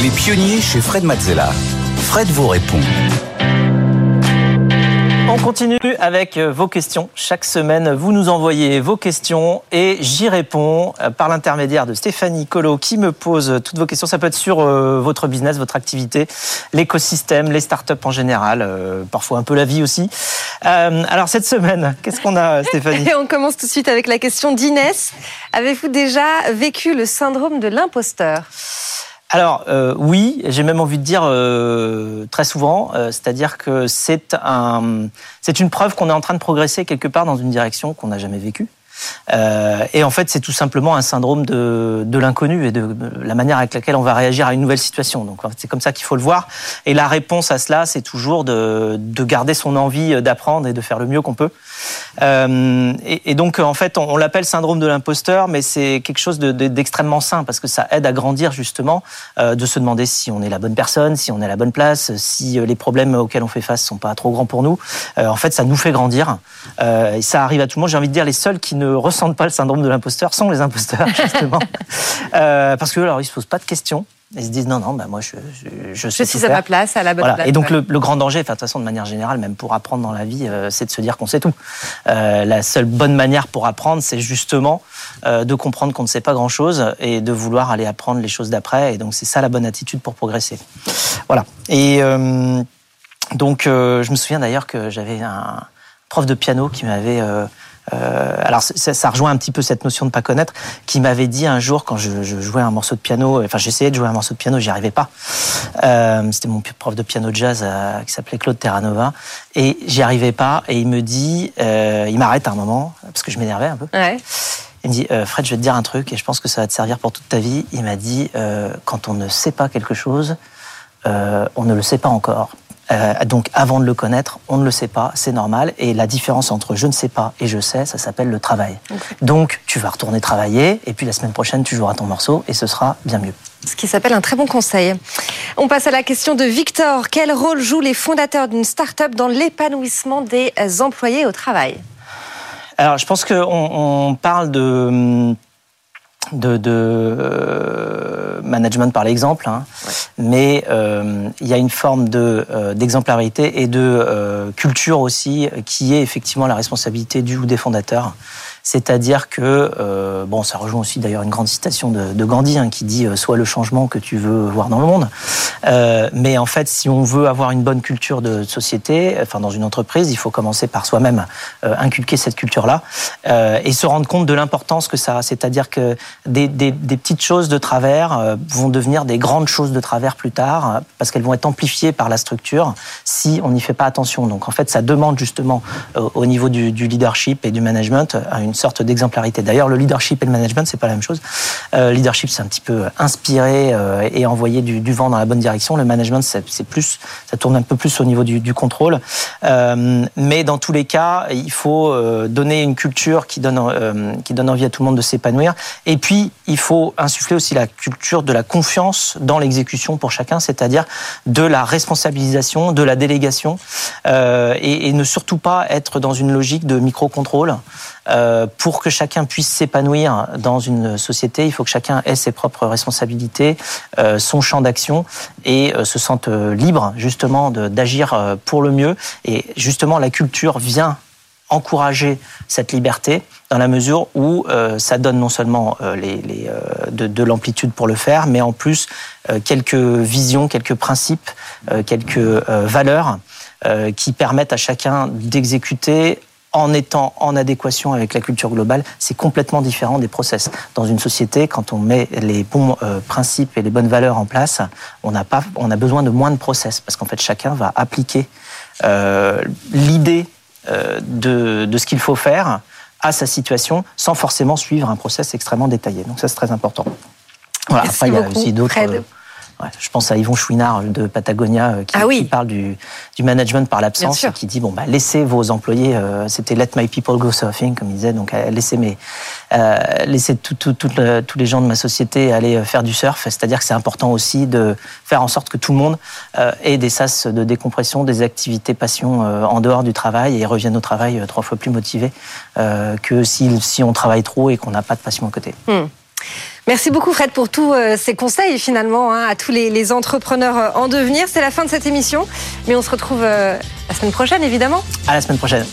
Les pionniers chez Fred Mazzella. Fred vous répond. On continue avec euh, vos questions. Chaque semaine, vous nous envoyez vos questions et j'y réponds euh, par l'intermédiaire de Stéphanie Colo qui me pose toutes vos questions. Ça peut être sur euh, votre business, votre activité, l'écosystème, les startups en général, parfois un peu la vie aussi. alors cette semaine, qu'est-ce qu'on a Stéphanie On commence tout de suite avec la question d'Inès. Avez-vous déjà vécu le syndrome de l'imposteur? Alors euh, oui, j'ai même envie de dire euh, très souvent, euh, c'est-à-dire que c'est un, c'est une preuve qu'on est en train de progresser quelque part dans une direction qu'on n'a jamais vécue. Euh, et en fait, c'est tout simplement un syndrome de, de l'inconnu et de la manière avec laquelle on va réagir à une nouvelle situation. Donc, c'est comme ça qu'il faut le voir. Et la réponse à cela, c'est toujours de, de, garder son envie d'apprendre et de faire le mieux qu'on peut. Euh, et, donc, en fait, on, l'appelle syndrome de l'imposteur, mais c'est quelque chose d'extrêmement de, sain parce que ça aide à grandir justement, euh, de se demander si on est la bonne personne, si on est à la bonne place, si les problèmes auxquels on fait face sont pas trop grands pour nous. Euh, en fait, ça nous fait grandir. Euh, et ça arrive à tout le monde. J'ai envie de dire, les seuls qui ne ressentent pas le syndrome de l'imposteur sont les imposteurs, justement. euh, parce que alors, ils se posent pas de questions. Ils se disent non, non, bah moi je, je, je, je suis à ma place, à la bonne voilà. place. Et donc le, le, grand danger, de toute façon, de manière générale, même pour apprendre dans la vie, euh, c'est de se dire qu'on sait tout. Euh, la seule bonne manière pour apprendre, c'est justement euh, de comprendre qu'on ne sait pas grand-chose et de vouloir aller apprendre les choses d'après. Et donc c'est ça la bonne attitude pour progresser. Voilà. Et donc je me souviens d'ailleurs que j'avais un prof de piano qui m'avait alors ça, ça, rejoint un petit peu cette notion de pas connaître, qui m'avait dit un jour quand je, je, jouais un morceau de piano, enfin j'essayais de jouer un morceau de piano, j'y arrivais pas. Euh, C'était mon prof de piano jazz euh, qui s'appelait Claude Terranova, et j'y arrivais pas. Et il me dit, euh, il m'arrête un moment parce que je m'énervais un peu. Ouais. Il me dit, euh, Fred, je vais te dire un truc et je pense que ça va te servir pour toute ta vie. Il m'a dit, euh, quand on ne sait pas quelque chose, on ne le sait pas encore. Euh, donc avant de le connaître, on ne le sait pas, c'est normal. Et la différence entre je ne sais pas et je sais, ça s'appelle le travail. Okay. Donc tu vas retourner travailler et puis la semaine prochaine tu joueras ton morceau et ce sera bien mieux. Ce qui s'appelle un très bon conseil. On passe à la question de Victor. Quel rôle jouent les fondateurs d'une start-up dans l'épanouissement des employés au travail? Alors je pense qu'on on parle de de, de euh, management par l'exemple, hein. ouais. mais euh, il y a une forme de euh, d'exemplarité et de euh, culture aussi qui est effectivement la responsabilité du ou des fondateurs. C'est-à-dire que, euh, bon, ça rejoint aussi d'ailleurs une grande citation de, Gandhi hein, qui dit euh, Sois le changement que tu veux voir dans le monde. Euh, mais en fait, si on veut avoir une bonne culture de société, enfin dans une entreprise, il faut commencer par soi-même euh, inculquer cette culture-là et se rendre compte de l'importance que ça a. C'est-à-dire que des, petites choses de travers vont devenir des grandes choses de travers plus tard parce qu'elles vont être amplifiées par la structure si on n'y fait pas attention. Donc en fait, ça demande justement au niveau du, du leadership et du management une sorte d'exemplarité. D'ailleurs, le leadership et le management, c'est pas la même chose. Euh, leadership, c'est un petit peu inspirer euh, et envoyer du, vent dans la bonne direction. Le management, c'est plus, ça tourne un peu plus au niveau du, contrôle. Euh, mais dans tous les cas, il faut euh, donner une culture qui donne, euh, qui donne envie à tout le monde de s'épanouir. Et puis, il faut insuffler aussi la culture de la confiance dans l'exécution pour chacun, c'est-à-dire de la responsabilisation, de la délégation, euh, et, et, ne surtout pas être dans une logique de micro-contrôle. Euh, pour que chacun puisse s'épanouir dans une société, il faut que chacun ait ses propres responsabilités, euh, son champ d'action et euh, se sente libre justement d'agir pour le mieux. Et justement, la culture vient encourager cette liberté dans la mesure où ça donne non seulement de l'amplitude pour le faire, mais en plus quelques visions, quelques principes, quelques valeurs qui permettent à chacun d'exécuter en étant en adéquation avec la culture globale, c'est complètement différent des process. Dans une société, quand on met les bons euh, principes et les bonnes valeurs en place, on a, pas, on a besoin de moins de process, parce qu'en fait, chacun va appliquer euh, l'idée euh, de, de ce qu'il faut faire à sa situation, sans forcément suivre un process extrêmement détaillé. Donc ça, c'est très important. Voilà. Merci Après, il y a aussi d'autres... Ouais, je pense à Yvon Chouinard de Patagonia euh, qui, ah oui. qui parle du, du, management par l'absence et qui dit bon bah laissez vos employés euh, c'était let my people go surfing comme il disait donc euh, laissez mes euh, laissez tout, tout, tout le, tous les gens de ma société aller faire du surf c'est-à-dire que c'est important aussi de faire en sorte que tout le monde euh, ait des sas de décompression des activités passion en dehors du travail et reviennent au travail trois fois plus motivés que si, si on travaille trop et qu'on n'a pas de passion à côté. Hmm. Merci beaucoup Fred pour tous ces conseils finalement hein, à tous les, les, entrepreneurs en devenir. C'est la fin de cette émission, mais on se retrouve la semaine prochaine évidemment. À la semaine prochaine.